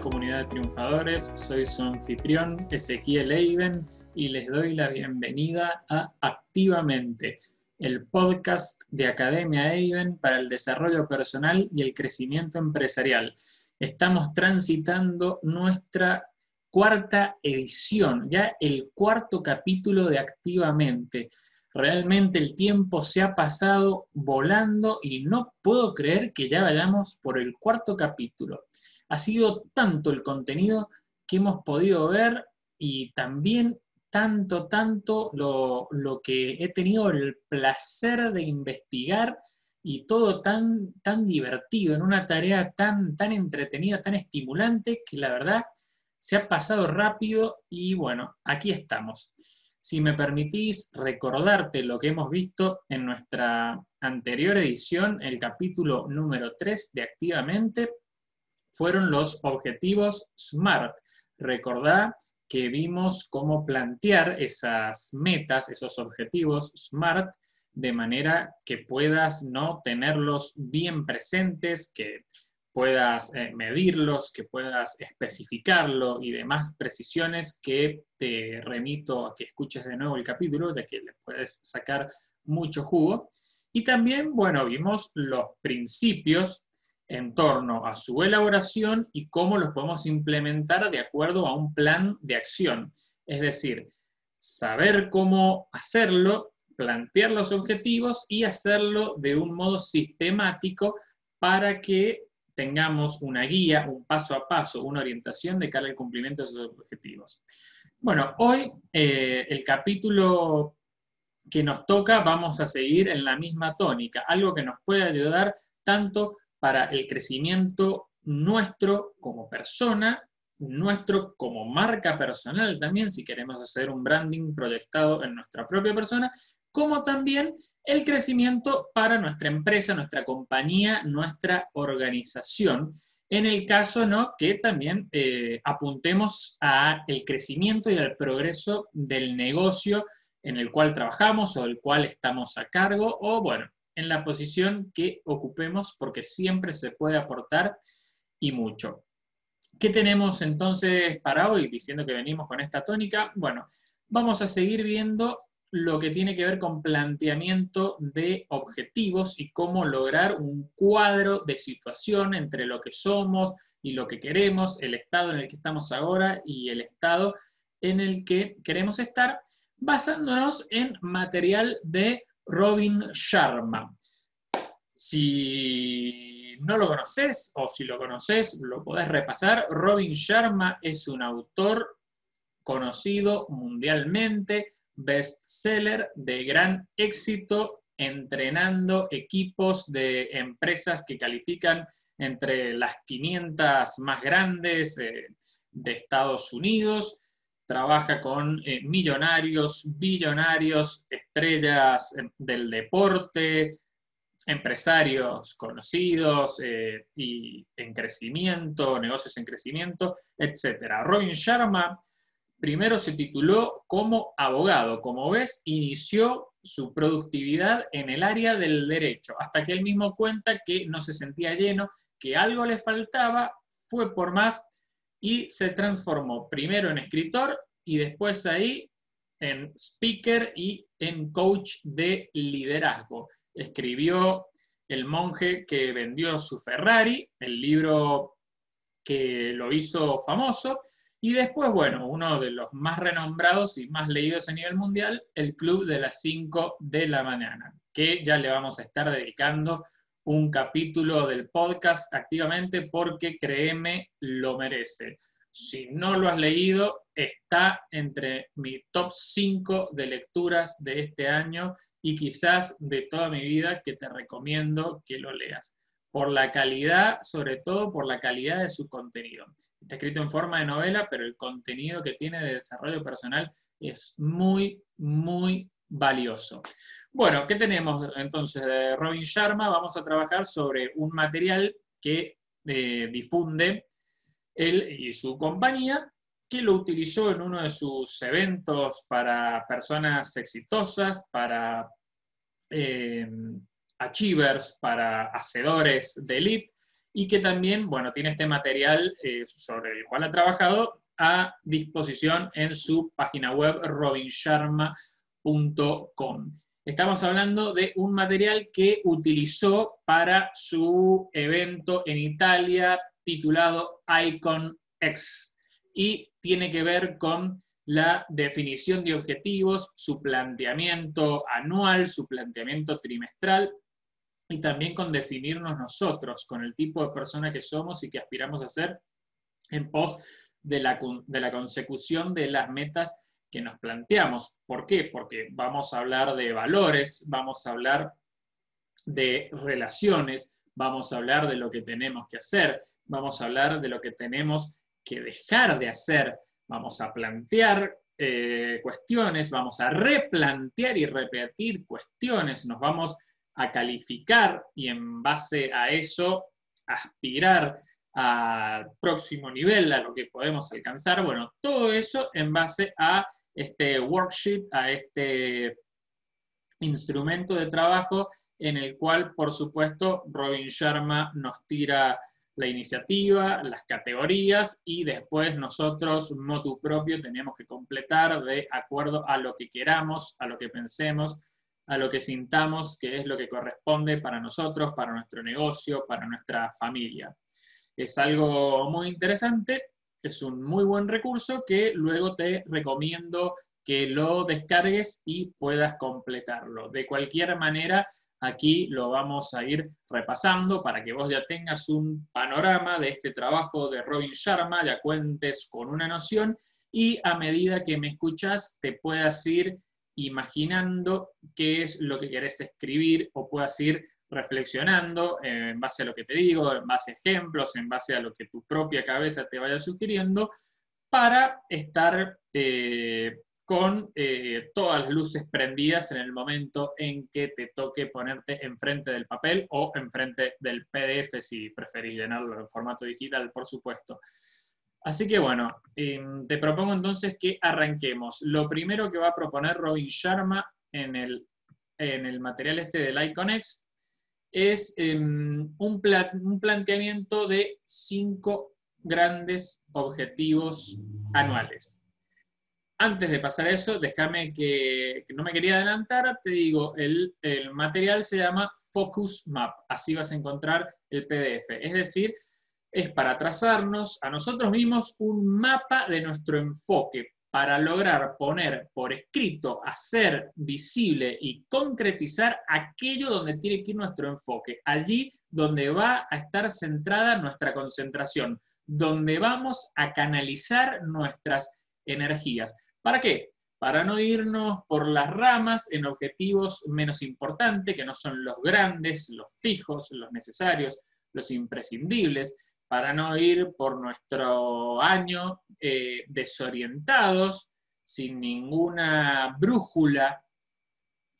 comunidad de triunfadores? Soy su anfitrión Ezequiel Eiben y les doy la bienvenida a Activamente, el podcast de Academia Eiben para el desarrollo personal y el crecimiento empresarial. Estamos transitando nuestra cuarta edición, ya el cuarto capítulo de Activamente. Realmente el tiempo se ha pasado volando y no puedo creer que ya vayamos por el cuarto capítulo. Ha sido tanto el contenido que hemos podido ver y también tanto, tanto lo, que he tenido el placer de investigar y todo tan, tan divertido, en una tarea tan, tan entretenida, tan estimulante, que la verdad se ha pasado rápido y bueno, aquí estamos. Si me permitís recordarte lo que hemos visto en nuestra anterior edición, el capítulo número 3 de Activamente, fueron los objetivos SMART. Recordá que vimos cómo plantear esas metas, esos objetivos SMART, de manera que puedas no tenerlos bien presentes, que puedas eh, medirlos, que puedas especificarlo y demás precisiones que te remito a que escuches de nuevo el capítulo, de que le puedes sacar mucho jugo. Y también, bueno, vimos los principios en torno a su elaboración y cómo los podemos implementar de acuerdo a un plan de acción. Es decir, saber cómo hacerlo, plantear los objetivos y hacerlo de un modo sistemático para que tengamos una guía, un paso a paso, una orientación de cara al cumplimiento de esos objetivos. Bueno, hoy eh, el capítulo que nos toca vamos a seguir en la misma tónica, algo que nos puede ayudar tanto para el crecimiento nuestro como persona, nuestro como marca personal también, si queremos hacer un branding proyectado en nuestra propia persona, como también el crecimiento para nuestra empresa, nuestra compañía, nuestra organización. En el caso, ¿no? Que también eh, apuntemos a el crecimiento y al progreso del negocio en el cual trabajamos o del cual estamos a cargo, o bueno, en la posición que ocupemos porque siempre se puede aportar y mucho. ¿Qué tenemos entonces para hoy? Diciendo que venimos con esta tónica. Bueno, vamos a seguir viendo lo que tiene que ver con planteamiento de objetivos y cómo lograr un cuadro de situación entre lo que somos y lo que queremos, el estado en el que estamos ahora y el estado en el que queremos estar, basándonos en material de Robin Sharma. Si no lo conoces o si lo conoces, lo podés repasar. Robin Sharma es un autor conocido mundialmente, bestseller de gran éxito, entrenando equipos de empresas que califican entre las 500 más grandes eh, de Estados Unidos trabaja con eh, millonarios, billonarios, estrellas eh, del deporte, empresarios conocidos eh, y en crecimiento, negocios en crecimiento, etc. Robin Sharma primero se tituló como abogado. Como ves, inició su productividad en el área del derecho, hasta que él mismo cuenta que no se sentía lleno, que algo le faltaba, fue por más y se transformó primero en escritor y después ahí en speaker y en coach de liderazgo. Escribió El monje que vendió su Ferrari, el libro que lo hizo famoso, y después, bueno, uno de los más renombrados y más leídos a nivel mundial, El Club de las 5 de la mañana, que ya le vamos a estar dedicando un capítulo del podcast activamente porque créeme, lo merece. Si no lo has leído, está entre mi top 5 de lecturas de este año y quizás de toda mi vida que te recomiendo que lo leas. Por la calidad, sobre todo por la calidad de su contenido. Está escrito en forma de novela, pero el contenido que tiene de desarrollo personal es muy, muy valioso. Bueno, ¿qué tenemos entonces de Robin Sharma? Vamos a trabajar sobre un material que eh, difunde él y su compañía, que lo utilizó en uno de sus eventos para personas exitosas, para eh, achievers, para hacedores de elite, y que también, bueno, tiene este material eh, sobre el cual ha trabajado a disposición en su página web robinsharma.com. Estamos hablando de un material que utilizó para su evento en Italia titulado Icon X y tiene que ver con la definición de objetivos, su planteamiento anual, su planteamiento trimestral y también con definirnos nosotros, con el tipo de persona que somos y que aspiramos a ser en pos de la, de la consecución de las metas que nos planteamos. ¿Por qué? Porque vamos a hablar de valores, vamos a hablar de relaciones, vamos a hablar de lo que tenemos que hacer, vamos a hablar de lo que tenemos que dejar de hacer, vamos a plantear eh, cuestiones, vamos a replantear y repetir cuestiones, nos vamos a calificar y en base a eso aspirar al próximo nivel, a lo que podemos alcanzar. Bueno, todo eso en base a este worksheet, a este instrumento de trabajo en el cual, por supuesto, Robin Sharma nos tira la iniciativa, las categorías y después nosotros, motu propio, tenemos que completar de acuerdo a lo que queramos, a lo que pensemos, a lo que sintamos que es lo que corresponde para nosotros, para nuestro negocio, para nuestra familia. Es algo muy interesante, es un muy buen recurso que luego te recomiendo que lo descargues y puedas completarlo. De cualquier manera, aquí lo vamos a ir repasando para que vos ya tengas un panorama de este trabajo de Robin Sharma, ya cuentes con una noción y a medida que me escuchas te puedas ir imaginando qué es lo que querés escribir o puedas ir reflexionando en base a lo que te digo, en base a ejemplos, en base a lo que tu propia cabeza te vaya sugiriendo, para estar eh, con eh, todas las luces prendidas en el momento en que te toque ponerte enfrente del papel o enfrente del PDF si preferís llenarlo en formato digital, por supuesto. Así que bueno, em, te propongo entonces que arranquemos. Lo primero que va a proponer Robin Sharma en el, en el material este del IconX es em, un, un planteamiento de cinco grandes objetivos anuales. Antes de pasar a eso, déjame que, que, no me quería adelantar, te digo, el, el material se llama Focus Map, así vas a encontrar el PDF. Es decir, es para trazarnos a nosotros mismos un mapa de nuestro enfoque para lograr poner por escrito, hacer visible y concretizar aquello donde tiene que ir nuestro enfoque, allí donde va a estar centrada nuestra concentración, donde vamos a canalizar nuestras energías. ¿Para qué? Para no irnos por las ramas en objetivos menos importantes, que no son los grandes, los fijos, los necesarios, los imprescindibles, para no ir por nuestro año eh, desorientados, sin ninguna brújula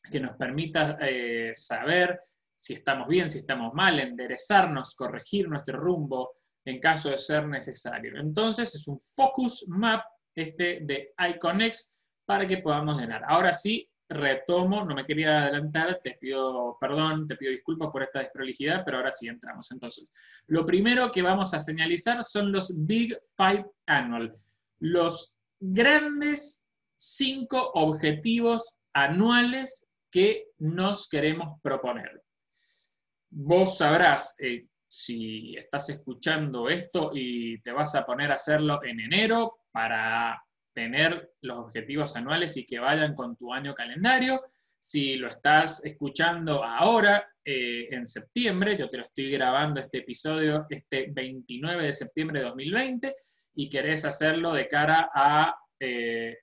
que nos permita eh, saber si estamos bien, si estamos mal, enderezarnos, corregir nuestro rumbo en caso de ser necesario. Entonces es un focus map este de Iconex para que podamos llenar. Ahora sí, retomo, no me quería adelantar, te pido perdón, te pido disculpas por esta desprolijidad, pero ahora sí entramos. Entonces, lo primero que vamos a señalizar son los Big Five Annual, los grandes cinco objetivos anuales que nos queremos proponer. Vos sabrás, eh, si estás escuchando esto y te vas a poner a hacerlo en enero para tener los objetivos anuales y que vayan con tu año calendario. Si lo estás escuchando ahora, eh, en septiembre, yo te lo estoy grabando este episodio este 29 de septiembre de 2020 y querés hacerlo de cara a, eh,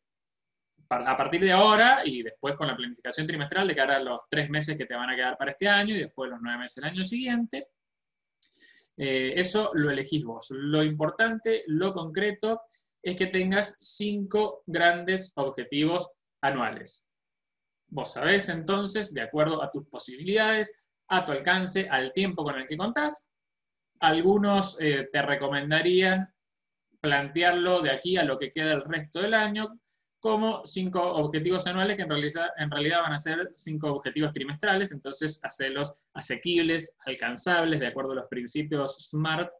a partir de ahora y después con la planificación trimestral de cara a los tres meses que te van a quedar para este año y después los nueve meses del año siguiente. Eh, eso lo elegís vos. Lo importante, lo concreto, es que tengas cinco grandes objetivos anuales. Vos sabés entonces, de acuerdo a tus posibilidades, a tu alcance, al tiempo con el que contás, algunos eh, te recomendarían plantearlo de aquí a lo que queda el resto del año, como cinco objetivos anuales que en realidad, en realidad van a ser cinco objetivos trimestrales, entonces hacerlos asequibles, alcanzables, de acuerdo a los principios SMART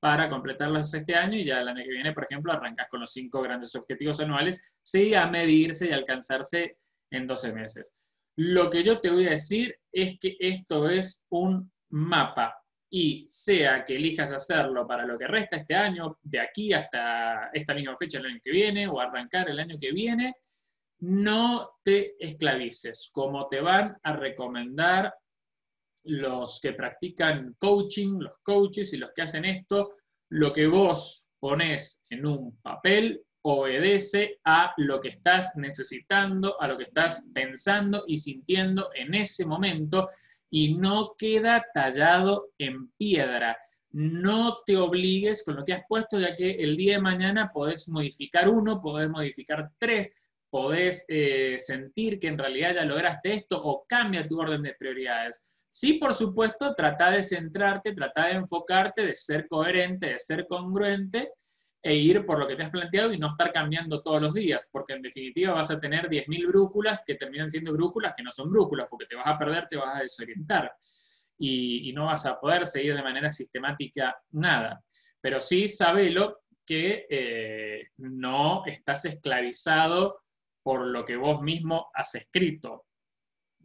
para completarlos este año y ya el año que viene, por ejemplo, arrancas con los cinco grandes objetivos anuales, sí, a medirse y alcanzarse en 12 meses. Lo que yo te voy a decir es que esto es un mapa y sea que elijas hacerlo para lo que resta este año, de aquí hasta esta misma fecha el año que viene o arrancar el año que viene, no te esclavices, como te van a recomendar los que practican coaching, los coaches y los que hacen esto, lo que vos pones en un papel obedece a lo que estás necesitando, a lo que estás pensando y sintiendo en ese momento y no queda tallado en piedra. No te obligues con lo que has puesto, ya que el día de mañana podés modificar uno, podés modificar tres, podés eh, sentir que en realidad ya lograste esto o cambia tu orden de prioridades. Sí, por supuesto, trata de centrarte, trata de enfocarte, de ser coherente, de ser congruente e ir por lo que te has planteado y no estar cambiando todos los días, porque en definitiva vas a tener 10.000 brújulas que terminan siendo brújulas que no son brújulas, porque te vas a perder, te vas a desorientar y, no vas a poder seguir de manera sistemática nada. Pero sí sabelo que eh, no estás esclavizado por lo que vos mismo has escrito.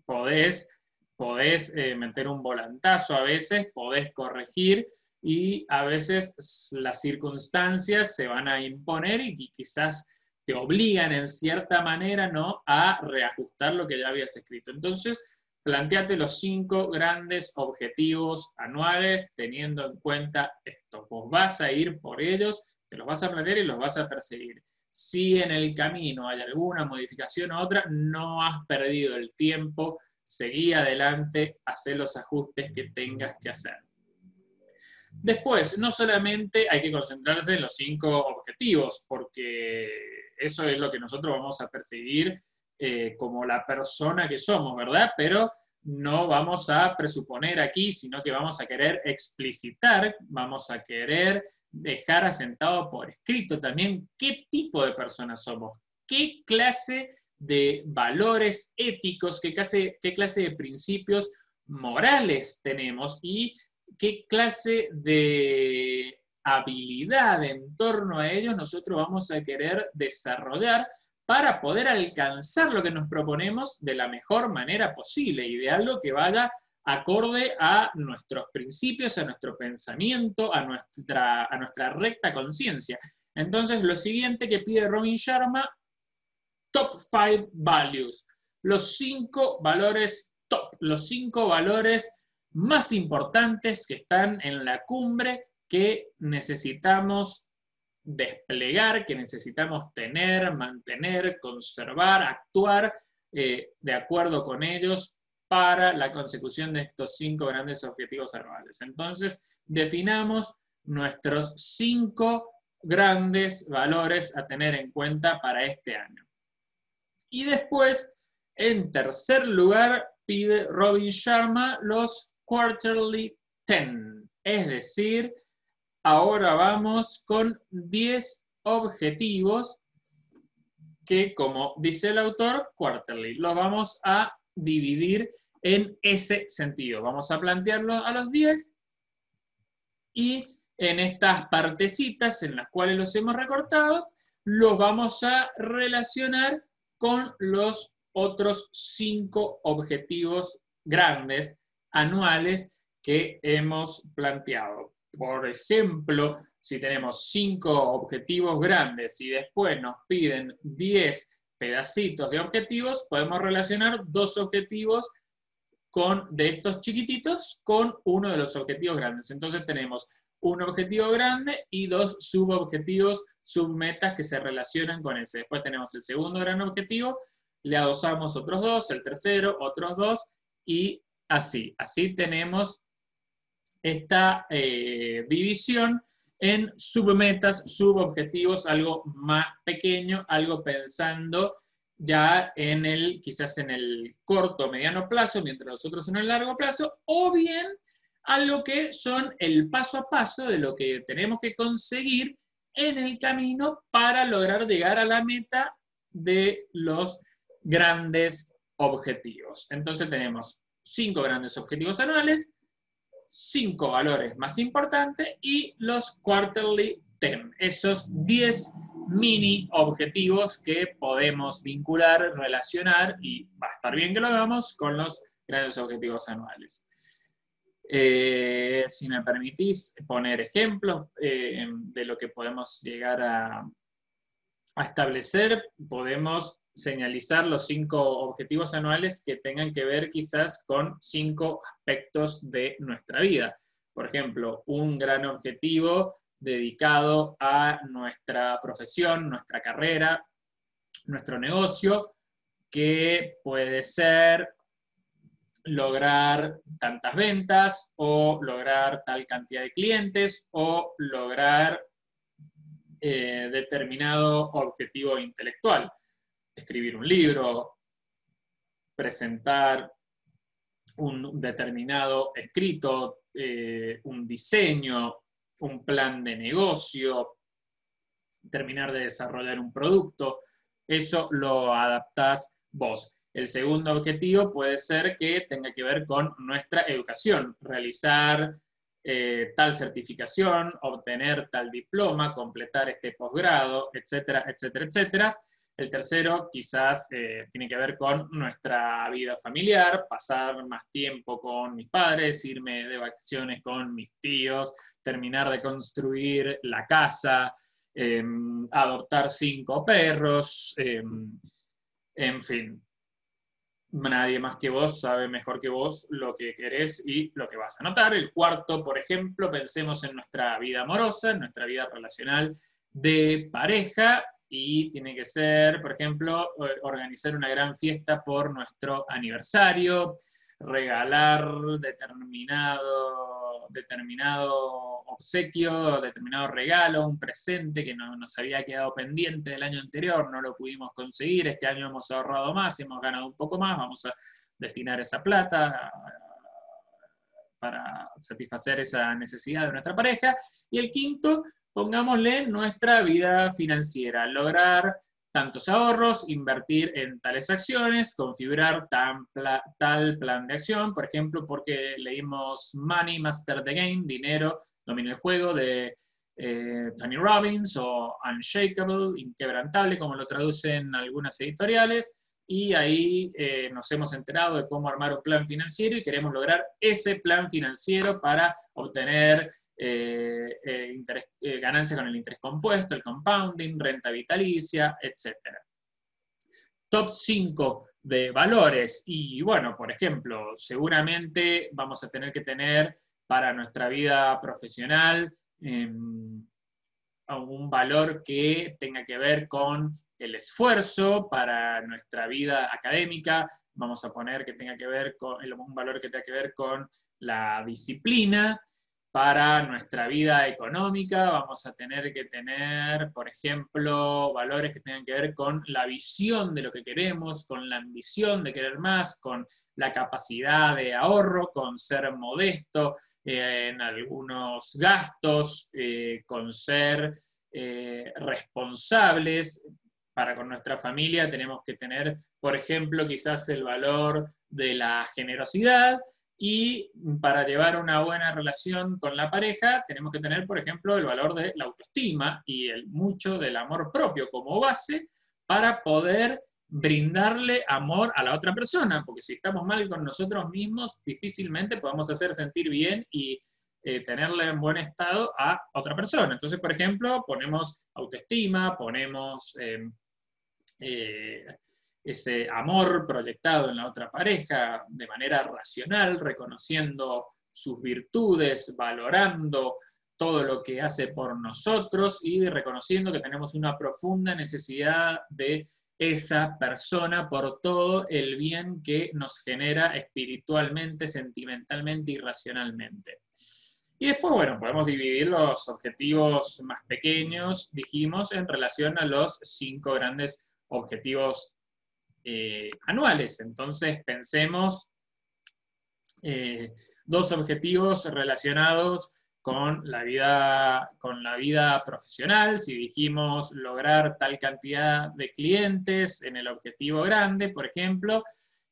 Podés, podés eh, meter un volantazo a veces, podés corregir, y a veces las circunstancias se van a imponer y quizás te obligan en cierta manera ¿no? a reajustar lo que ya habías escrito. Entonces, planteate los cinco grandes objetivos anuales teniendo en cuenta esto. Vos vas a ir por ellos, te los vas a plantear y los vas a perseguir. Si en el camino hay alguna modificación u otra, no has perdido el tiempo, seguí adelante, haz los ajustes que tengas que hacer. Después, no solamente hay que concentrarse en los cinco objetivos, porque eso es lo que nosotros vamos a perseguir eh, como la persona que somos, ¿verdad? Pero no vamos a presuponer aquí, sino que vamos a querer explicitar, vamos a querer dejar asentado por escrito también qué tipo de personas somos, qué clase de valores éticos, qué clase, de principios morales tenemos y qué clase de habilidad en torno a ellos nosotros vamos a querer desarrollar para poder alcanzar lo que nos proponemos de la mejor manera posible y de algo que vaya acorde a nuestros principios, a nuestro pensamiento, a nuestra, a nuestra recta conciencia. Entonces, lo siguiente que pide Robin Sharma, top five values, los cinco valores top, los cinco valores más importantes que están en la cumbre que necesitamos desplegar, que necesitamos tener, mantener, conservar, actuar eh, de acuerdo con ellos para la consecución de estos cinco grandes objetivos anuales. Entonces, definamos nuestros cinco grandes valores a tener en cuenta para este año. Y después, en tercer lugar, pide Robin Sharma los quarterly 10. Es decir, ahora vamos con 10 objetivos que, como dice el autor, quarterly. Lo vamos a dividir en ese sentido. Vamos a plantearlo a los 10 y en estas partecitas en las cuales los hemos recortado, los vamos a relacionar con los otros cinco objetivos grandes anuales que hemos planteado. Por ejemplo, si tenemos cinco objetivos grandes y después nos piden 10 pedacitos de objetivos, podemos relacionar dos objetivos con, de estos chiquititos con uno de los objetivos grandes. Entonces tenemos un objetivo grande y dos subobjetivos, submetas que se relacionan con ese. Después tenemos el segundo gran objetivo, le adosamos otros dos, el tercero, otros dos, y así. Así tenemos esta eh, división en submetas, subobjetivos, algo más pequeño, algo pensando ya en el, quizás en el corto, mediano plazo, mientras nosotros en el largo plazo, o bien algo que son el paso a paso de lo que tenemos que conseguir en el camino para lograr llegar a la meta de los grandes objetivos. Entonces tenemos cinco grandes objetivos anuales, cinco valores más importantes y los quarterly 10, esos 10 mini objetivos que podemos vincular, relacionar y va a estar bien que lo hagamos con los grandes objetivos anuales. Eh, si me permitís poner ejemplos eh, de lo que podemos llegar a establecer, podemos señalizar los cinco objetivos anuales que tengan que ver quizás con cinco aspectos de nuestra vida. Por ejemplo, un gran objetivo dedicado a nuestra profesión, nuestra carrera, nuestro negocio, que puede ser lograr tantas ventas o lograr tal cantidad de clientes o lograr eh, determinado objetivo intelectual escribir un libro, presentar un determinado escrito, eh, un diseño, un plan de negocio, terminar de desarrollar un producto, eso lo adaptás vos. El segundo objetivo puede ser que tenga que ver con nuestra educación, realizar eh, tal certificación, obtener tal diploma, completar este posgrado, etcétera, etcétera, etcétera. El tercero quizás eh, tiene que ver con nuestra vida familiar, pasar más tiempo con mis padres, irme de vacaciones con mis tíos, terminar de construir la casa, em, adoptar cinco perros, em, en fin. Nadie más que vos sabe mejor que vos lo que querés y lo que vas a notar. El cuarto, por ejemplo, pensemos en nuestra vida amorosa, en nuestra vida relacional de pareja y tiene que ser, por ejemplo, eh, organizar una gran fiesta por nuestro aniversario, regalar determinado, determinado obsequio, determinado regalo, un presente que no, nos había quedado pendiente del año anterior, no lo pudimos conseguir, este año hemos ahorrado más, hemos ganado un poco más, vamos a destinar esa plata para satisfacer esa necesidad de nuestra pareja. Y el quinto, pongámosle nuestra vida financiera, lograr tantos ahorros, invertir en tales acciones, configurar tal plan de acción, por ejemplo, porque leímos Money Master the Game, dinero, domina el juego, de eh, Tony Robbins, o Unshakable, inquebrantable, como lo traducen algunas editoriales, y ahí eh, nos hemos enterado de cómo armar un plan financiero y queremos lograr ese plan financiero para obtener eh, eh, eh, ganancia con el interés compuesto, el compounding, renta vitalicia, etc. Top 5 de valores. Y bueno, por ejemplo, seguramente vamos a tener que tener para nuestra vida profesional em, un valor que tenga que ver con el esfuerzo para nuestra vida académica, vamos a poner que tenga que ver con un valor que tenga que ver con la disciplina, para nuestra vida económica vamos a tener que tener, por ejemplo, valores que tengan que ver con la visión de lo que queremos, con la ambición de querer más, con la capacidad de ahorro, con ser modesto eh, en algunos gastos, eh, con ser eh, responsables. Para con nuestra familia tenemos que tener, por ejemplo, quizás el valor de la generosidad, y para llevar una buena relación con la pareja, tenemos que tener, por ejemplo, el valor de la autoestima y el mucho del amor propio como base para poder brindarle amor a la otra persona, porque si estamos mal con nosotros mismos, difícilmente podemos hacer sentir bien y eh, tenerle en buen estado a otra persona. Entonces, por ejemplo, ponemos autoestima, ponemos eh, eh, ese amor proyectado en la otra pareja de manera racional, reconociendo sus virtudes, valorando todo lo que hace por nosotros y reconociendo que tenemos una profunda necesidad de esa persona por todo el bien que nos genera espiritualmente, sentimentalmente y racionalmente. Y después, bueno, podemos dividir los objetivos más pequeños, dijimos, en relación a los cinco grandes objetivos eh, anuales. Entonces, pensemos eh, dos objetivos relacionados con la vida, con la vida profesional, si dijimos lograr tal cantidad de clientes en el objetivo grande, por ejemplo,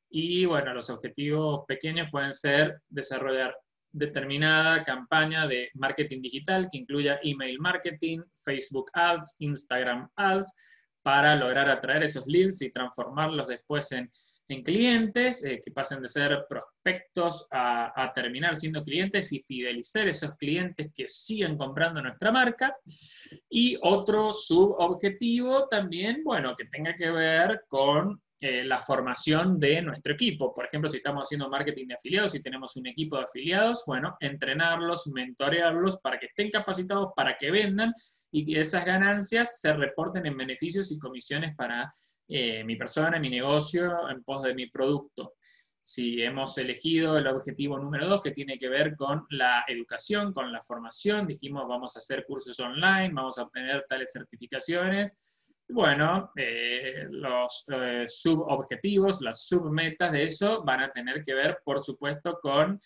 y bueno, los objetivos pequeños pueden ser desarrollar determinada campaña de marketing digital que incluya email marketing, Facebook Ads, Instagram Ads, para lograr atraer esos leads y transformarlos después en, clientes, eh, que pasen de ser prospectos a, a, terminar siendo clientes y fidelizar esos clientes que siguen comprando nuestra marca. Y otro subobjetivo también, bueno, que tenga que ver con eh, la formación de nuestro equipo. Por ejemplo, si estamos haciendo marketing de afiliados, si tenemos un equipo de afiliados, bueno, entrenarlos, mentorearlos para que estén capacitados, para que vendan y que esas ganancias se reporten en beneficios y comisiones para eh, mi persona, mi negocio, en pos de mi producto. Si hemos elegido el objetivo número dos, que tiene que ver con la educación, con la formación, dijimos vamos a hacer cursos online, vamos a obtener tales certificaciones, bueno, eh, los eh, subobjetivos, las submetas de eso van a tener que ver, por supuesto, con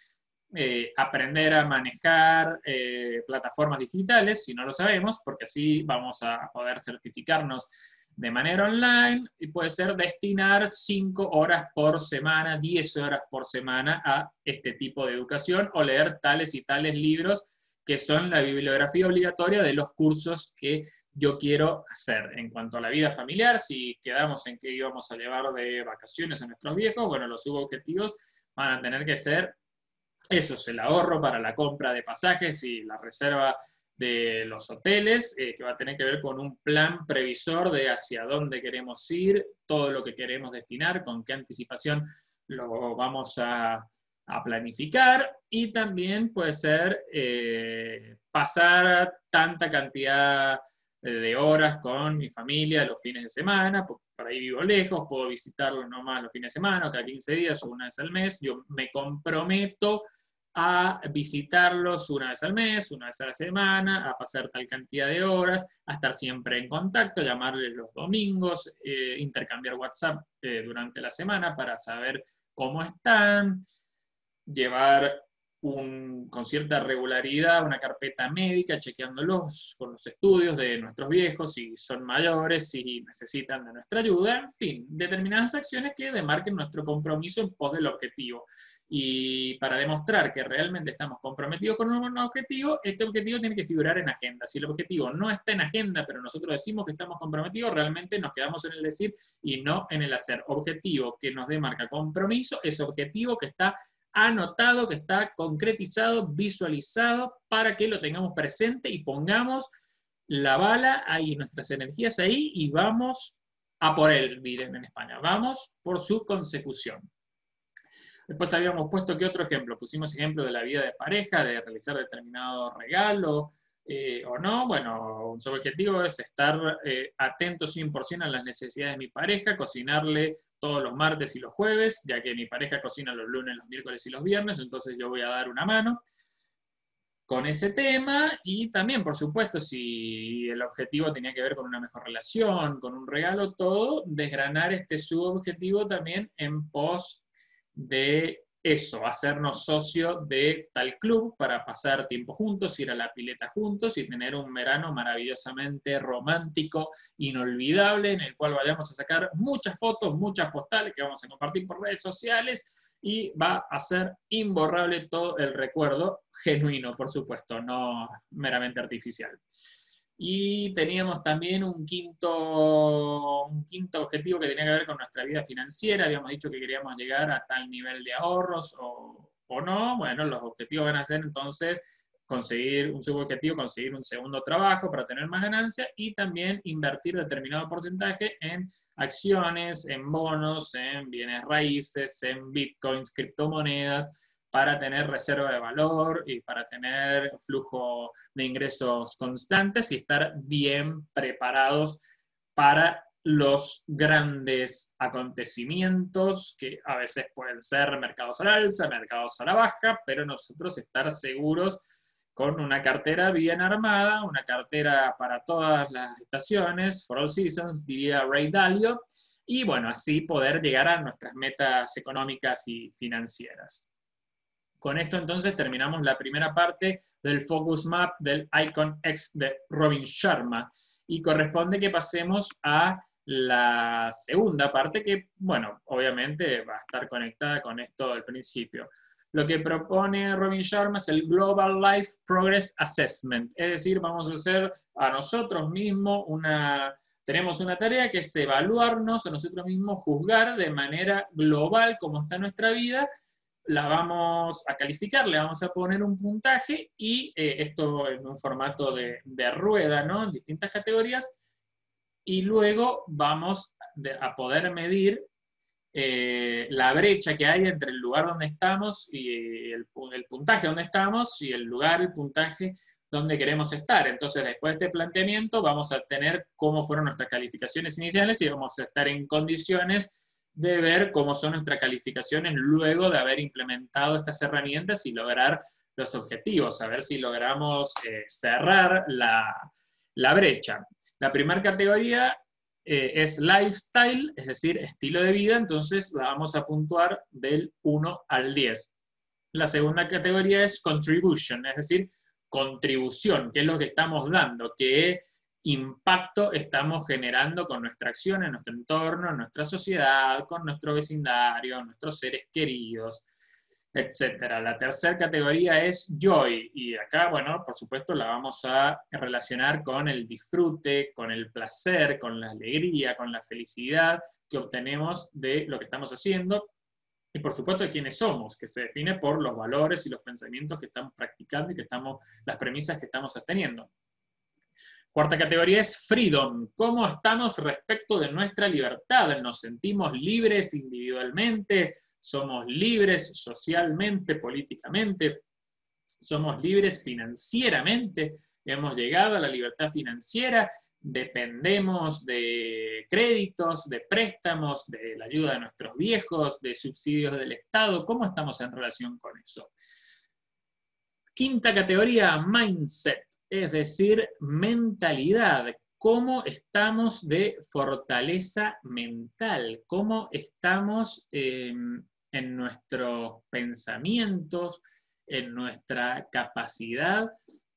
eh, aprender a manejar plataformas digitales, si no lo sabemos, porque así vamos a poder certificarnos de manera online y puede ser destinar 5 horas por semana, 10 horas por semana a este tipo de educación o leer tales y tales libros que son la bibliografía obligatoria de los cursos que yo quiero hacer. En cuanto a la vida familiar, si quedamos en que íbamos a llevar de vacaciones a nuestros viejos, bueno, los subobjetivos van a tener que ser eso, el ahorro para la compra de pasajes y la reserva de los hoteles, eh, que va a tener que ver con un plan previsor de hacia dónde queremos ir, todo lo que queremos destinar, con qué anticipación lo vamos a, a planificar y también puede ser eh, pasar tanta cantidad de horas con mi familia los fines de semana, porque por ahí vivo lejos, puedo visitarlos nomás los fines de semana, cada 15 días o una vez al mes, yo me comprometo a visitarlos una vez al mes, una vez a la semana, a pasar tal cantidad de horas, a estar siempre en contacto, llamarles los domingos, eh, intercambiar WhatsApp eh, durante la semana para saber cómo están, llevar con cierta regularidad una carpeta médica, chequeándolos con los estudios de nuestros viejos, si son mayores, si necesitan de nuestra ayuda, en fin, determinadas acciones que demarquen nuestro compromiso en pos del objetivo. Y para demostrar que realmente estamos comprometidos con un objetivo, este objetivo tiene que figurar en agenda. Si el objetivo no está en agenda, pero nosotros decimos que estamos comprometidos, realmente nos quedamos en el decir y no en el hacer. Objetivo que nos demarca compromiso es objetivo que está anotado, que está concretizado, visualizado, para que lo tengamos presente y pongamos la bala ahí, nuestras energías ahí, y vamos a por él, dirán en España. Vamos por su consecución. Después habíamos puesto que otro ejemplo, pusimos ejemplo de la vida de pareja, de realizar determinado regalo, eh, o no, bueno, su objetivo es estar eh, atento 100% a las necesidades de mi pareja, cocinarle todos los martes y los jueves, ya que mi pareja cocina los lunes, los miércoles y los viernes, entonces yo voy a dar una mano con ese tema. Y también, por supuesto, si el objetivo tenía que ver con una mejor relación, con un regalo, todo, desgranar este subobjetivo también en pos de eso, hacernos socio de tal club para pasar tiempo juntos, ir a la pileta juntos y tener un verano maravillosamente romántico, inolvidable, en el cual vayamos a sacar muchas fotos, muchas postales que vamos a compartir por redes sociales y va a ser imborrable todo el recuerdo, genuino, por supuesto, no meramente artificial. Y teníamos también un quinto, un quinto objetivo que tenía que ver con nuestra vida financiera. Habíamos dicho que queríamos llegar a tal nivel de ahorros o, o no. Bueno, los objetivos van a ser entonces conseguir un subobjetivo, conseguir un segundo trabajo para tener más ganancia y también invertir determinado porcentaje en acciones, en bonos, en bienes raíces, en bitcoins, criptomonedas, para tener reserva de valor y para tener flujo de ingresos constantes y estar bien preparados para los grandes acontecimientos que a veces pueden ser mercados a la alza, mercados a la baja, pero nosotros estar seguros con una cartera bien armada, una cartera para todas las estaciones, for all seasons, diría Ray Dalio, y bueno, así poder llegar a nuestras metas económicas y financieras. Con esto entonces terminamos la primera parte del Focus Map del Icon X de Robin Sharma y corresponde que pasemos a la segunda parte que, bueno, obviamente va a estar conectada con esto del principio. Lo que propone Robin Sharma es el Global Life Progress Assessment, es decir, vamos a hacer a nosotros mismos una, tenemos una tarea que es evaluarnos a nosotros mismos, juzgar de manera global cómo está nuestra vida, la vamos a calificar, le vamos a poner un puntaje y eh, esto en un formato de, de rueda, ¿no? En distintas categorías, y luego vamos a poder medir eh, la brecha que hay entre el lugar donde estamos y el, puntaje donde estamos y el lugar, el puntaje donde queremos estar. Entonces, después de este planteamiento, vamos a tener cómo fueron nuestras calificaciones iniciales y vamos a estar en condiciones de ver cómo son nuestras calificaciones luego de haber implementado estas herramientas y lograr los objetivos, a ver si logramos eh, cerrar la, la brecha. La primera categoría eh, es lifestyle, es decir, estilo de vida, entonces la vamos a puntuar del 1 al 10. La segunda categoría es contribution, es decir, contribución, qué es lo que estamos dando, qué impacto estamos generando con nuestra acción en nuestro entorno, en nuestra sociedad, con nuestro vecindario, nuestros seres queridos etcétera. La tercera categoría es joy, y acá, bueno, por supuesto la vamos a relacionar con el disfrute, con el placer, con la alegría, con la felicidad que obtenemos de lo que estamos haciendo, y por supuesto de quiénes somos, que se define por los valores y los pensamientos que estamos practicando y que estamos, las premisas que estamos sosteniendo. Cuarta categoría es freedom. ¿Cómo estamos respecto de nuestra libertad? ¿Nos sentimos libres individualmente? somos libres socialmente, políticamente, somos libres financieramente, hemos llegado a la libertad financiera, dependemos de créditos, de préstamos, de la ayuda de nuestros viejos, de subsidios del Estado. ¿Cómo estamos en relación con eso? Quinta categoría, mindset, es decir, mentalidad cómo estamos de fortaleza mental, cómo estamos em, en nuestros pensamientos, en nuestra capacidad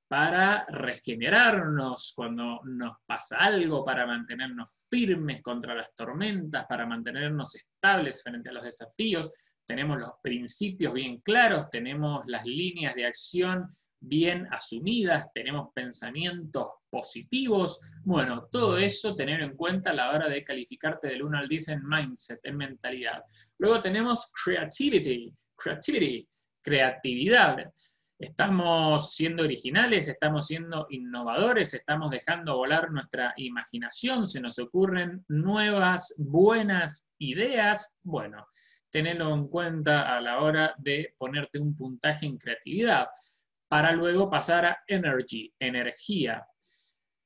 para regenerarnos cuando nos pasa algo, para mantenernos firmes contra las tormentas, para mantenernos estables frente a los desafíos. Tenemos los principios bien claros, tenemos las líneas de acción bien asumidas, tenemos pensamientos positivos. Bueno, todo eso tener en cuenta a la hora de calificarte del 1 al 10 en mindset, en mentalidad. Luego tenemos creativity, creativity, creatividad. Estamos siendo originales, estamos siendo innovadores, estamos dejando volar nuestra imaginación, se nos ocurren nuevas, buenas ideas. Bueno, tenerlo en cuenta a la hora de ponerte un puntaje en creatividad para luego pasar a energy, energía.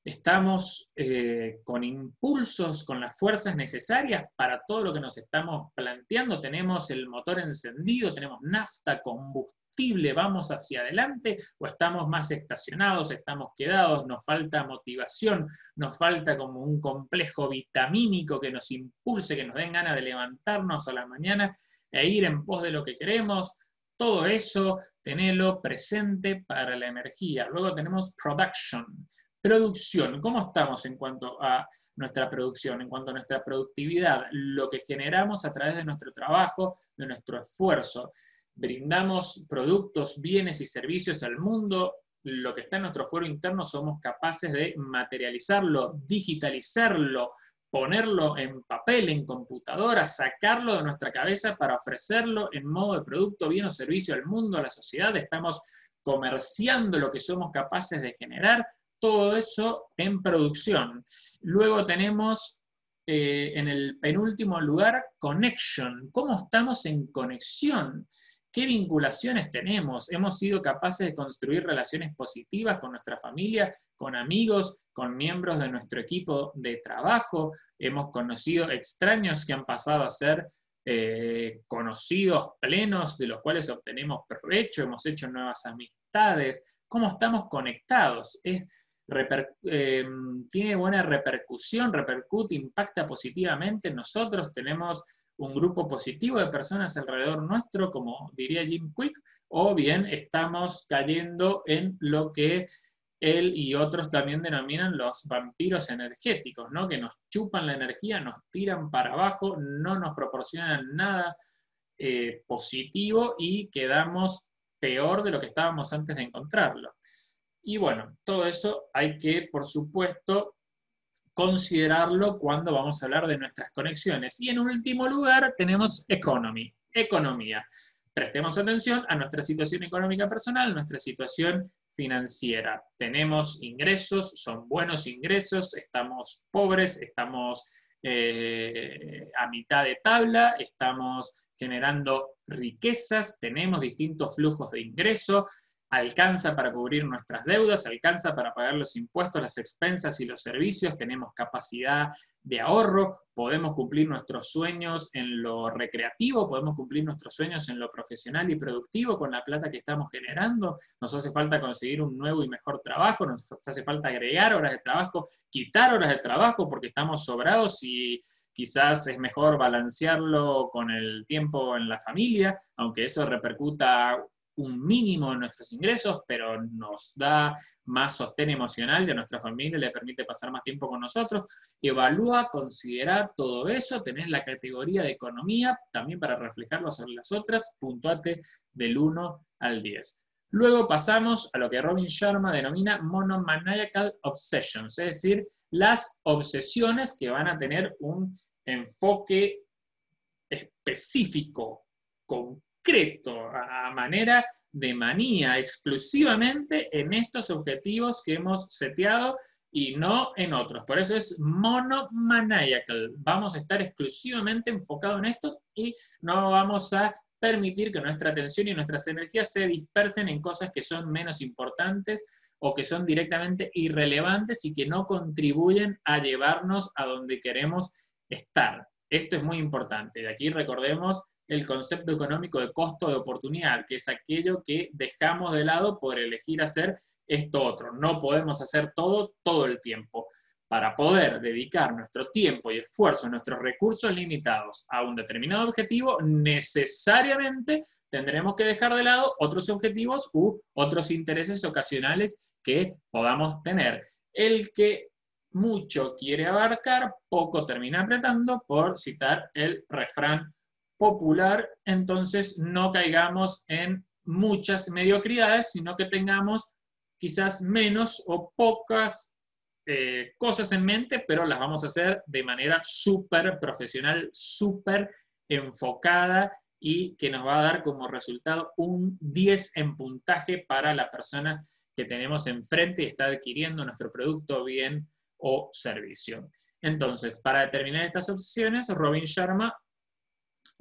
Estamos eh, con impulsos, con las fuerzas necesarias para todo lo que nos estamos planteando. Tenemos el motor encendido, tenemos nafta, combustible, vamos hacia adelante o estamos más estacionados, estamos quedados, nos falta motivación, nos falta como un complejo vitamínico que nos impulse, que nos den ganas de levantarnos a la mañana e ir en pos de lo que queremos. Todo eso, tenerlo presente para la energía. Luego tenemos production, producción. ¿Cómo estamos en cuanto a nuestra producción, en cuanto a nuestra productividad, lo que generamos a través de nuestro trabajo, de nuestro esfuerzo? Brindamos productos, bienes y servicios al mundo. Lo que está en nuestro fuero interno somos capaces de materializarlo, digitalizarlo, ponerlo en papel, en computadora, sacarlo de nuestra cabeza para ofrecerlo en modo de producto, bien o servicio al mundo, a la sociedad. Estamos comerciando lo que somos capaces de generar, todo eso en producción. Luego tenemos eh, en el penúltimo lugar, connection. ¿Cómo estamos en conexión? ¿Qué vinculaciones tenemos? ¿Hemos sido capaces de construir relaciones positivas con nuestra familia, con amigos, con miembros de nuestro equipo de trabajo? ¿Hemos conocido extraños que han pasado a ser eh, conocidos plenos de los cuales obtenemos provecho? ¿Hemos hecho nuevas amistades? ¿Cómo estamos conectados? Eh, tiene buena repercusión, repercute, impacta positivamente. Nosotros tenemos un grupo positivo de personas alrededor nuestro, como diría Jim Quick, o bien estamos cayendo en lo que él y otros también denominan los vampiros energéticos, ¿no? que nos chupan la energía, nos tiran para abajo, no nos proporcionan nada eh, positivo y quedamos peor de lo que estábamos antes de encontrarlo. Y bueno, todo eso hay que, por supuesto, considerarlo cuando vamos a hablar de nuestras conexiones. Y en último lugar tenemos economy, economía. Prestemos atención a nuestra situación económica personal, nuestra situación financiera. Tenemos ingresos, son buenos ingresos, estamos pobres, estamos eh, a mitad de tabla, estamos generando riquezas, tenemos distintos flujos de ingreso, alcanza para cubrir nuestras deudas, alcanza para pagar los impuestos, las expensas y los servicios, tenemos capacidad de ahorro, podemos cumplir nuestros sueños en lo recreativo, podemos cumplir nuestros sueños en lo profesional y productivo con la plata que estamos generando, nos hace falta conseguir un nuevo y mejor trabajo, nos hace falta agregar horas de trabajo, quitar horas de trabajo porque estamos sobrados y quizás es mejor balancearlo con el tiempo en la familia, aunque eso repercuta un mínimo de nuestros ingresos, pero nos da más sostén emocional a nuestra familia le permite pasar más tiempo con nosotros. Evalúa, considera todo eso, tenés la categoría de economía, también para reflejarlo sobre las otras, puntuate del 1 al 10. Luego pasamos a lo que Robin Sharma denomina monomaniacal obsessions, es decir, las obsesiones que van a tener un enfoque específico, concreto, a manera de manía, exclusivamente en estos objetivos que hemos seteado y no en otros. Por eso es monomaniacal. Vamos a estar exclusivamente enfocados en esto y no vamos a permitir que nuestra atención y nuestras energías se dispersen en cosas que son menos importantes o que son directamente irrelevantes y que no contribuyen a llevarnos a donde queremos estar. Esto es muy importante. De aquí recordemos el concepto económico de costo de oportunidad, que es aquello que dejamos de lado por elegir hacer esto otro. No podemos hacer todo todo el tiempo. Para poder dedicar nuestro tiempo y esfuerzo, nuestros recursos limitados a un determinado objetivo, necesariamente tendremos que dejar de lado otros objetivos u otros intereses ocasionales que podamos tener. El que mucho quiere abarcar, poco termina apretando, por citar el refrán popular, entonces no caigamos en muchas mediocridades, sino que tengamos quizás menos o pocas eh, cosas en mente, pero las vamos a hacer de manera súper profesional, súper enfocada y que nos va a dar como resultado un 10 en puntaje para la persona que tenemos enfrente y está adquiriendo nuestro producto, bien o servicio. Entonces, para determinar estas opciones, Robin Sharma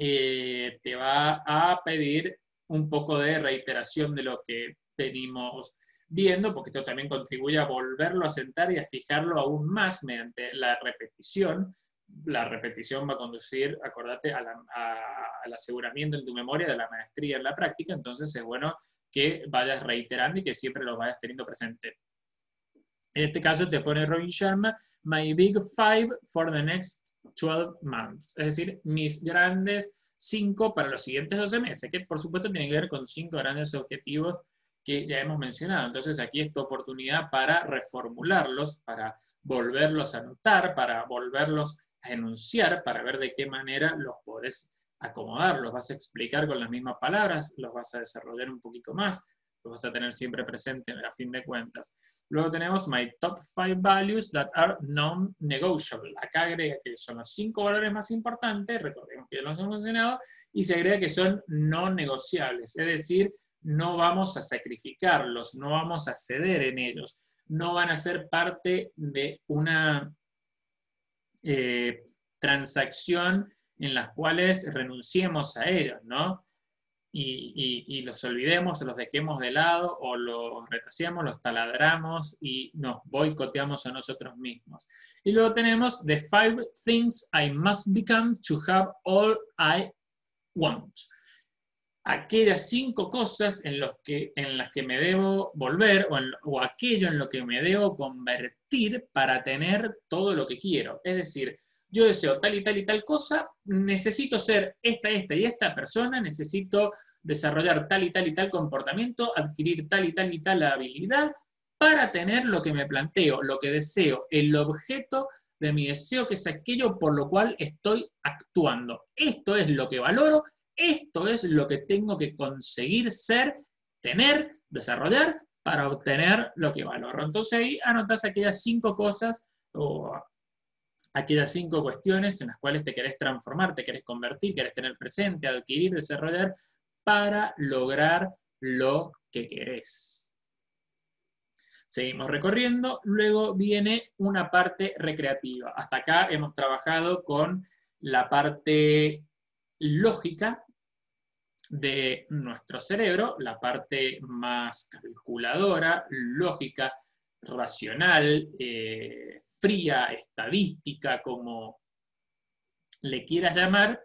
eh, te va a pedir un poco de reiteración de lo que venimos viendo, porque esto también contribuye a volverlo a sentar y a fijarlo aún más mediante la repetición. La repetición va a conducir, acordate, al aseguramiento en tu memoria de la maestría en la práctica, entonces es bueno que vayas reiterando y que siempre lo vayas teniendo presente. En este caso te pone Robin Sharma, My Big Five for the next 12 months. Es decir, mis grandes cinco para los siguientes 12 meses, que por supuesto tienen que ver con cinco grandes objetivos que ya hemos mencionado. Entonces aquí es tu oportunidad para reformularlos, para volverlos a anotar, para volverlos a enunciar, para ver de qué manera los puedes acomodar, los vas a explicar con las mismas palabras, los vas a desarrollar un poquito más, lo vas a tener siempre presente a fin de cuentas. Luego tenemos My Top 5 Values that are non-negotiable. Acá agrega que son los cinco valores más importantes, recordemos que ya los hemos mencionado, y se agrega que son no negociables, es decir, no vamos a sacrificarlos, no vamos a ceder en ellos, no van a ser parte de una eh, transacción en las cuales renunciemos a ellos, ¿no? Y, los olvidemos, los dejemos de lado o los retrasemos, los taladramos y nos boicoteamos a nosotros mismos. Y luego tenemos The Five Things I Must Become to Have All I Want. Aquellas cinco cosas en, los que, en las que me debo volver o aquello en lo que me debo convertir para tener todo lo que quiero. Es decir, yo deseo tal y tal y tal cosa, necesito ser esta, esta y esta persona, necesito desarrollar tal y tal y tal comportamiento, adquirir tal y tal y tal habilidad para tener lo que me planteo, lo que deseo, el objeto de mi deseo, que es aquello por lo cual estoy actuando. Esto es lo que valoro, esto es lo que tengo que conseguir ser, tener, desarrollar para obtener lo que valoro. Entonces ahí anotas aquellas cinco cosas o aquellas cinco cuestiones en las cuales te querés transformar, te querés convertir, querés tener presente, adquirir, desarrollar para lograr lo que querés. Seguimos recorriendo, luego viene una parte recreativa. Hasta acá hemos trabajado con la parte lógica de nuestro cerebro, la parte más calculadora, lógica, racional, eh, fría, estadística, como le quieras llamar,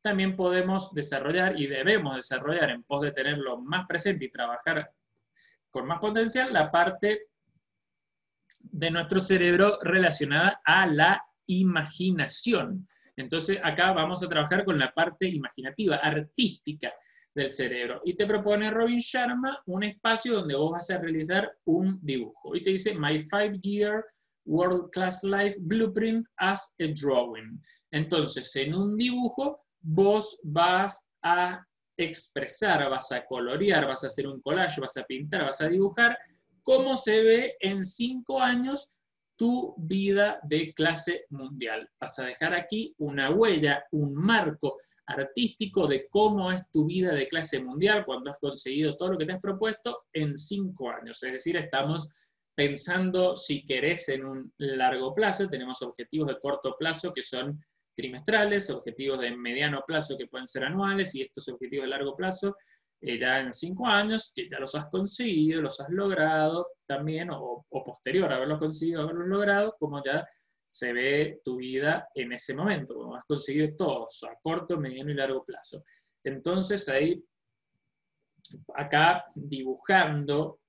también podemos desarrollar y debemos desarrollar en pos de tenerlo más presente y trabajar con más potencial la parte de nuestro cerebro relacionada a la imaginación. Entonces acá vamos a trabajar con la parte imaginativa, artística del cerebro. Y te propone Robin Sharma un espacio donde vos vas a realizar un dibujo. Y te dice, My Five Year World Class Life Blueprint as a Drawing. Entonces, en un dibujo, vos vas a expresar, vas a colorear, vas a hacer un collage, vas a pintar, vas a dibujar cómo se ve en cinco años tu vida de clase mundial. Vas a dejar aquí una huella, un marco artístico de cómo es tu vida de clase mundial cuando has conseguido todo lo que te has propuesto en cinco años. Es decir, estamos pensando si querés en un largo plazo, tenemos objetivos de corto plazo que son trimestrales, objetivos de mediano plazo que pueden ser anuales y estos objetivos de largo plazo eh, ya en cinco años, que ya los has conseguido, los has logrado también, o, posterior a haberlos conseguido, haberlos logrado, como ya se ve tu vida en ese momento, como has conseguido todos, a corto, mediano y largo plazo. Entonces ahí, acá dibujando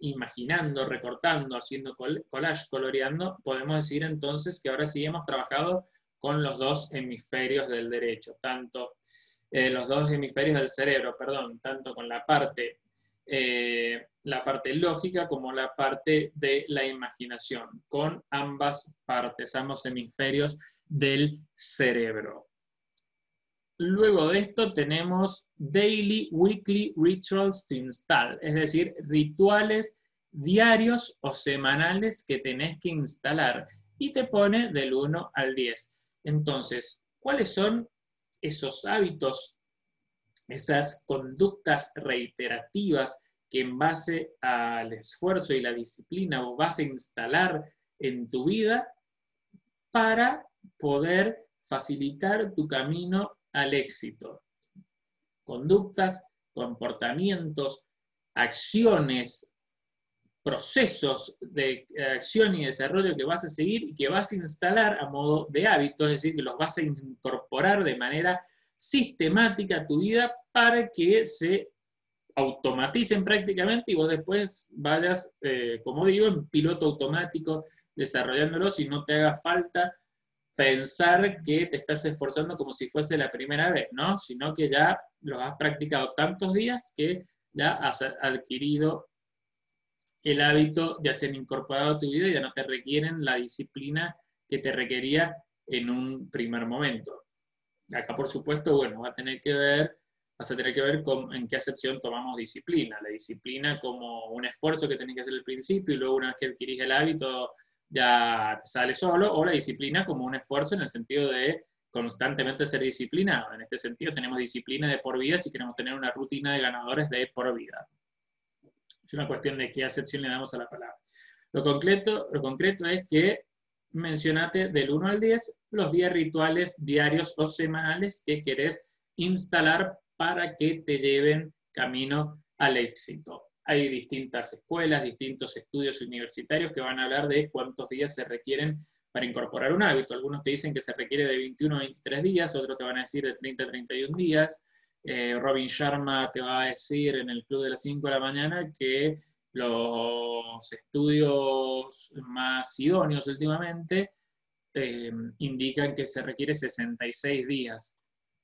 imaginando, recortando, haciendo collage, coloreando, podemos decir entonces que ahora sí hemos trabajado con los dos hemisferios del derecho, tanto eh, los dos hemisferios del cerebro, perdón, tanto con la parte, eh, la parte lógica como la parte de la imaginación, con ambas partes, ambos hemisferios del cerebro. Luego de esto tenemos Daily, Weekly Rituals to Install, es decir, rituales diarios o semanales que tenés que instalar y te pone del 1 al 10. Entonces, ¿cuáles son esos hábitos, esas conductas reiterativas que en base al esfuerzo y la disciplina vas a instalar en tu vida para poder facilitar tu camino al éxito. Conductas, comportamientos, acciones, procesos de acción y desarrollo que vas a seguir y que vas a instalar a modo de hábito, es decir, que los vas a incorporar de manera sistemática a tu vida para que se automaticen prácticamente y vos después vayas, eh, como digo, en piloto automático desarrollándolos y no te haga falta pensar que te estás esforzando como si fuese la primera vez, ¿no? Sino que ya lo has practicado tantos días que ya has adquirido el hábito de hacer incorporado a tu vida y ya no te requieren la disciplina que te requería en un primer momento. Acá, por supuesto, bueno, va a tener que ver, vas a tener que ver con, en qué acepción tomamos disciplina. La disciplina como un esfuerzo que tenés que hacer al principio y luego una vez que adquirís el hábito ya te sale solo, o la disciplina como un esfuerzo en el sentido de constantemente ser disciplinado. En este sentido tenemos disciplina de por vida si queremos tener una rutina de ganadores de por vida. Es una cuestión de qué acepción le damos a la palabra. Lo concreto, lo concreto es que mencionate del 1 al 10 los días rituales diarios o semanales que querés instalar para que te lleven camino al éxito. Hay distintas escuelas, distintos estudios universitarios que van a hablar de cuántos días se requieren para incorporar un hábito. Algunos te dicen que se requiere de 21 a 23 días, otros te van a decir de 30 a 31 días. Eh, Robin Sharma te va a decir en el club de las 5 de la mañana que los estudios más idóneos últimamente eh, indican que se requiere 66 días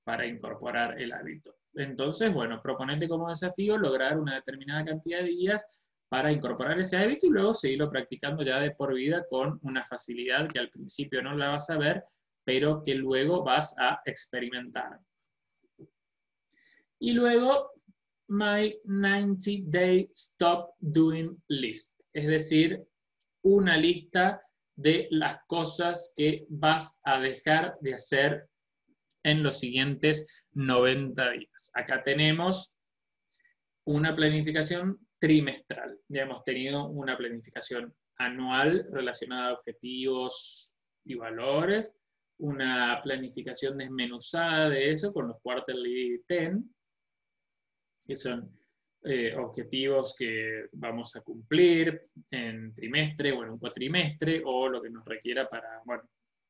para incorporar el hábito. Entonces, bueno, proponete como desafío lograr una determinada cantidad de días para incorporar ese hábito y luego seguirlo practicando ya de por vida con una facilidad que al principio no la vas a ver, pero que luego vas a experimentar. Y luego, my 90 day stop doing list, es decir, una lista de las cosas que vas a dejar de hacer en los siguientes 90 días. Acá tenemos una planificación trimestral. Ya hemos tenido una planificación anual relacionada a objetivos y valores, una planificación desmenuzada de eso con los quarterly 10, que son eh, objetivos que vamos a cumplir en trimestre o en un cuatrimestre o lo que nos requiera para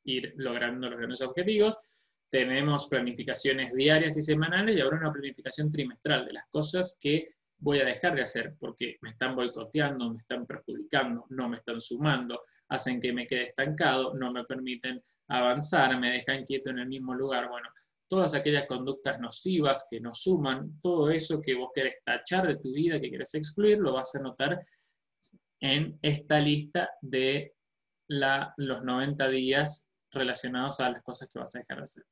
ir logrando los grandes objetivos. Tenemos planificaciones diarias y semanales y ahora una planificación trimestral de las cosas que voy a dejar de hacer porque me están boicoteando, me están perjudicando, no me están sumando, hacen que me quede estancado, no me permiten avanzar, me dejan quieto en el mismo lugar. Bueno, todas aquellas conductas nocivas que nos suman, todo eso que vos querés tachar de tu vida, que querés excluir, lo vas a notar en esta lista de los 90 días relacionados a las cosas que vas a dejar de hacer.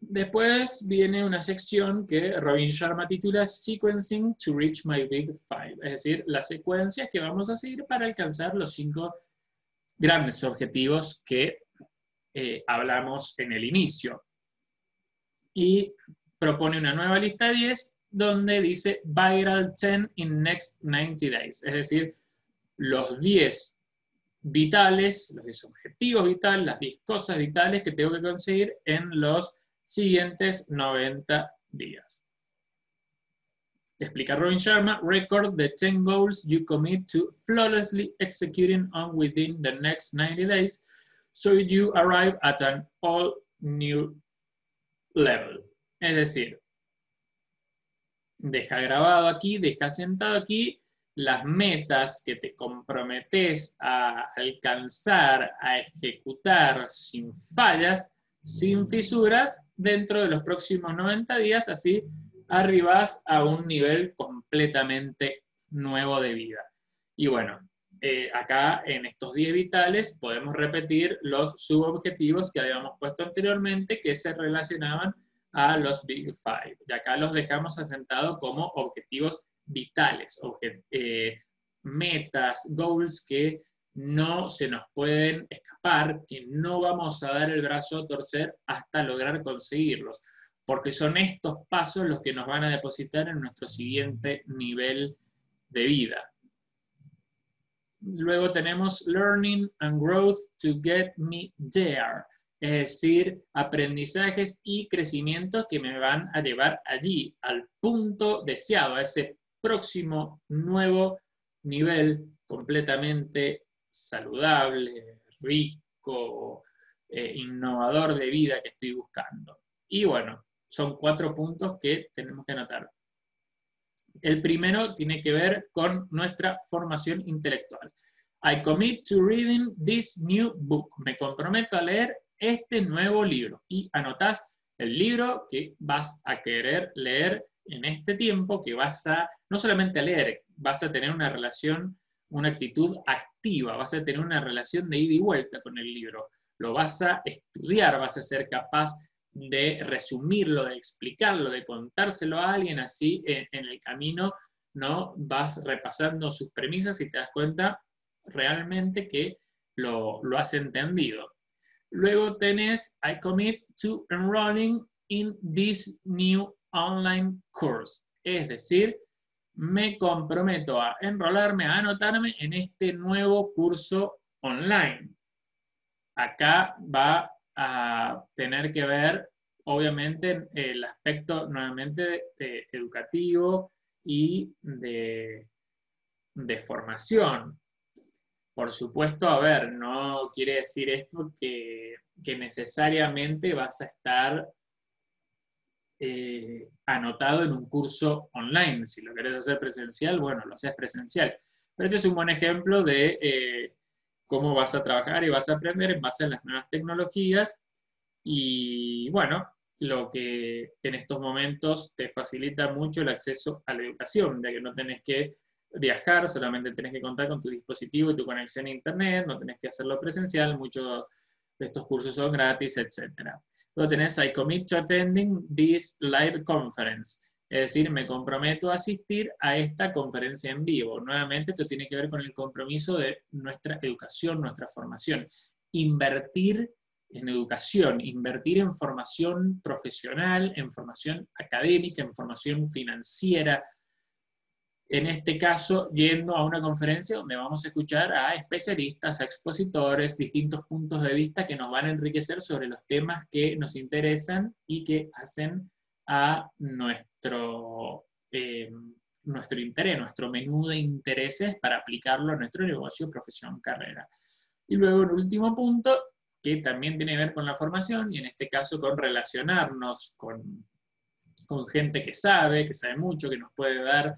Después viene una sección que Robin Sharma titula Sequencing to Reach My Big Five, es decir, las secuencias que vamos a seguir para alcanzar los cinco grandes objetivos que eh, hablamos en el inicio. Y propone una nueva lista 10 donde dice Viral 10 in next 90 days, es decir, los 10 vitales, los 10 objetivos vitales, las 10 cosas vitales que tengo que conseguir en los siguientes 90 días. Explica Robin Sharma, record the 10 goals you commit to flawlessly executing on within the next 90 days so you arrive at an all new level. Es decir, deja grabado aquí, deja sentado aquí las metas que te comprometes a alcanzar, a ejecutar sin fallas sin fisuras dentro de los próximos 90 días, así arribas a un nivel completamente nuevo de vida. Y bueno, eh, acá en estos 10 vitales podemos repetir los subobjetivos que habíamos puesto anteriormente que se relacionaban a los Big Five. Y acá los dejamos asentados como objetivos vitales, eh, metas, goals que no se nos pueden escapar, que no vamos a dar el brazo a torcer hasta lograr conseguirlos, porque son estos pasos los que nos van a depositar en nuestro siguiente nivel de vida. Luego tenemos Learning and Growth to Get Me There, es decir, aprendizajes y crecimiento que me van a llevar allí, al punto deseado, a ese próximo nuevo nivel completamente saludable, rico, eh, innovador de vida que estoy buscando. Y bueno, son cuatro puntos que tenemos que anotar. El primero tiene que ver con nuestra formación intelectual. I commit to reading this new book. Me comprometo a leer este nuevo libro. Y anotás el libro que vas a querer leer en este tiempo, que vas a, no solamente a leer, vas a tener una relación una actitud activa, vas a tener una relación de ida y vuelta con el libro, lo vas a estudiar, vas a ser capaz de resumirlo, de explicarlo, de contárselo a alguien, así en, el camino no vas repasando sus premisas y te das cuenta realmente que lo, lo has entendido. Luego tenés, I commit to enrolling in this new online course. Es decir, me comprometo a enrolarme, a anotarme en este nuevo curso online. Acá va a tener que ver, obviamente, el aspecto nuevamente educativo y de, de formación. Por supuesto, a ver, no quiere decir esto que, que necesariamente vas a estar eh, anotado en un curso online. Si lo querés hacer presencial, bueno, lo haces presencial. Pero este es un buen ejemplo de eh, cómo vas a trabajar y vas a aprender en base a las nuevas tecnologías. Y bueno, lo que en estos momentos te facilita mucho el acceso a la educación, ya que no tenés que viajar, solamente tenés que contar con tu dispositivo y tu conexión a internet, no tenés que hacerlo presencial, muchos de estos cursos son gratis, etc. Luego tenés I commit to attending this live conference. Es decir, me comprometo a asistir a esta conferencia en vivo. Nuevamente, esto tiene que ver con el compromiso de nuestra educación, nuestra formación. Invertir en educación, invertir en formación profesional, en formación académica, en formación financiera. En este caso, yendo a una conferencia donde vamos a escuchar a especialistas, a expositores, distintos puntos de vista que nos van a enriquecer sobre los temas que nos interesan y que hacen a nuestro, eh, nuestro interés, nuestro menú de intereses para aplicarlo a nuestro negocio, profesión, carrera. Y luego el último punto, que también tiene que ver con la formación y en este caso con relacionarnos con, con gente que sabe, que sabe mucho, que nos puede dar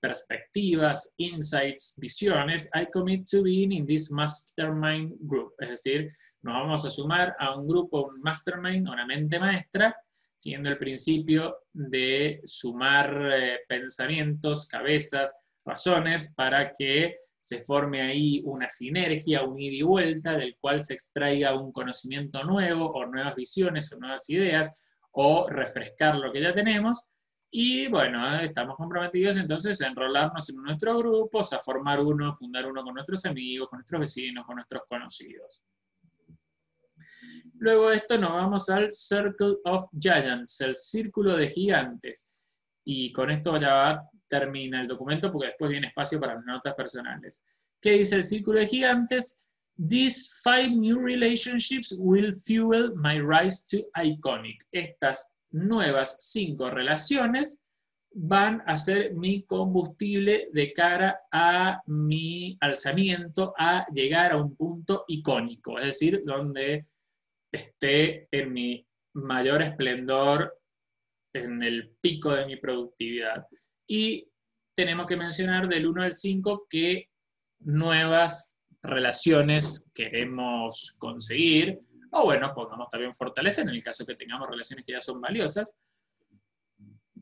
perspectivas, insights, visiones, I commit to being in this mastermind group. Es decir, nos vamos a sumar a un grupo, un mastermind, una mente maestra, siguiendo el principio de sumar eh, pensamientos, cabezas, razones, para que se forme ahí una sinergia, un ida y vuelta, del cual se extraiga un conocimiento nuevo, o nuevas visiones, o nuevas ideas, o refrescar lo que ya tenemos. Y bueno, estamos comprometidos entonces a enrolarnos en nuestros grupos, a formar uno, fundar uno con nuestros amigos, con nuestros vecinos, con nuestros conocidos. Luego de esto nos vamos al Circle of Giants, el círculo de gigantes. Y con esto ya termina el documento porque después viene espacio para notas personales. ¿Qué dice el círculo de gigantes? These five new relationships will fuel my rise to iconic. Estas nuevas cinco relaciones van a ser mi combustible de cara a mi alzamiento, a llegar a un punto icónico, es decir, donde esté en mi mayor esplendor, en el pico de mi productividad. Y tenemos que mencionar del 1 al 5 qué nuevas relaciones queremos conseguir, o bueno, pongamos también fortalecer en el caso que tengamos relaciones que ya son valiosas,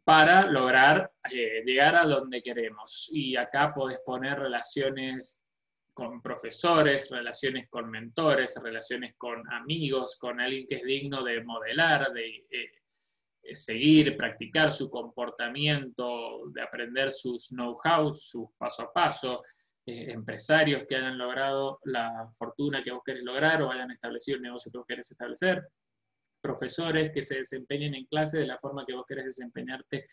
para lograr eh, llegar a donde queremos. Y acá podés poner relaciones con profesores, relaciones con mentores, relaciones con amigos, con alguien que es digno de modelar, de eh, seguir, practicar su comportamiento, de aprender sus know-how, sus paso a paso, eh, empresarios que hayan logrado la fortuna que vos querés lograr o hayan establecido el negocio que vos querés establecer, profesores que se desempeñen en clase de la forma que vos querés desempeñarte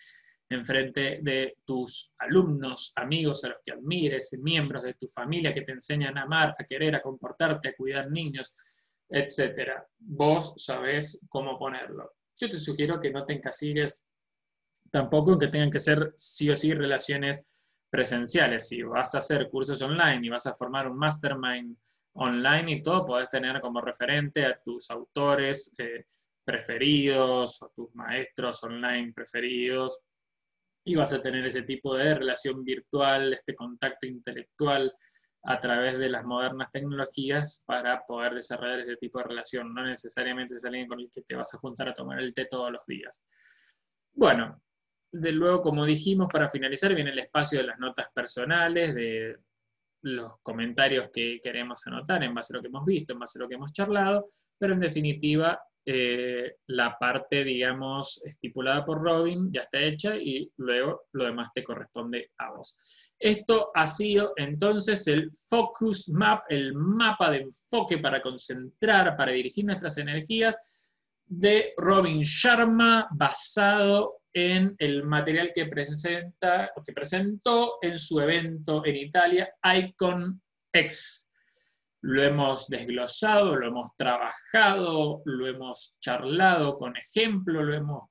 en frente de tus alumnos, amigos a los que admires, miembros de tu familia que te enseñan a amar, a querer, a comportarte, a cuidar niños, etc. Vos sabés cómo ponerlo. Yo te sugiero que no te encasilles tampoco en que tengan que ser sí o sí relaciones presenciales. Si vas a hacer cursos online y vas a formar un mastermind online y todo, podés tener como referente a tus autores eh, preferidos o tus maestros online preferidos, y vas a tener ese tipo de relación virtual, este contacto intelectual a través de las modernas tecnologías para poder desarrollar ese tipo de relación. No necesariamente es alguien con el que te vas a juntar a tomar el té todos los días. Bueno, de luego, como dijimos, para finalizar viene el espacio de las notas personales, de los comentarios que queremos anotar en base a lo que hemos visto, en base a lo que hemos charlado, pero en definitiva eh, la parte, digamos, estipulada por Robin ya está hecha y luego lo demás te corresponde a vos. Esto ha sido entonces el Focus Map, el mapa de enfoque para concentrar, para dirigir nuestras energías de Robin Sharma basado en el material que, presenta, que presentó en su evento en Italia, Icon X lo hemos desglosado, lo hemos trabajado, lo hemos charlado con ejemplo, lo hemos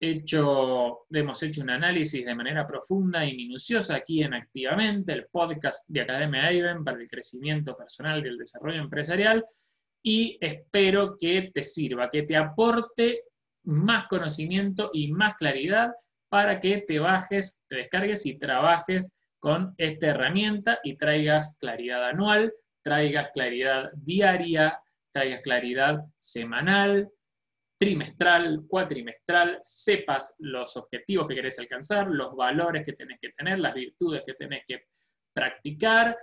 hecho, hemos hecho un análisis de manera profunda y minuciosa aquí en Activamente, el podcast de Academia Aven para el crecimiento personal y el desarrollo empresarial, y espero que te sirva, que te aporte más conocimiento y más claridad para que te bajes, te descargues y trabajes con esta herramienta y traigas claridad anual traigas claridad diaria, traigas claridad semanal, trimestral, cuatrimestral, sepas los objetivos que querés alcanzar, los valores que tenés que tener, las virtudes que tenés que practicar,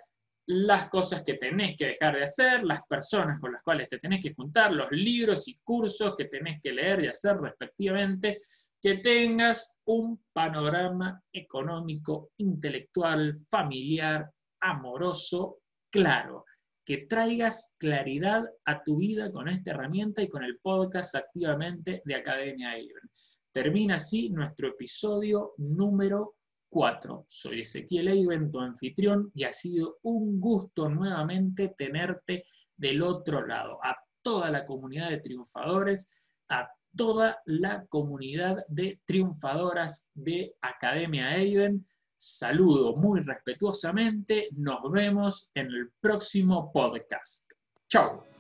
las cosas que tenés que dejar de hacer, las personas con las cuales te tenés que juntar, los libros y cursos que tenés que leer y hacer respectivamente, que tengas un panorama económico, intelectual, familiar, amoroso, claro que traigas claridad a tu vida con esta herramienta y con el podcast activamente de Academia Iben. Termina así nuestro episodio número 4. Soy Ezequiel Eiben, tu anfitrión, y ha sido un gusto nuevamente tenerte del otro lado. A toda la comunidad de triunfadores, a toda la comunidad de triunfadoras de Academia Eiben Saludo muy respetuosamente. Nos vemos en el próximo podcast. Chao.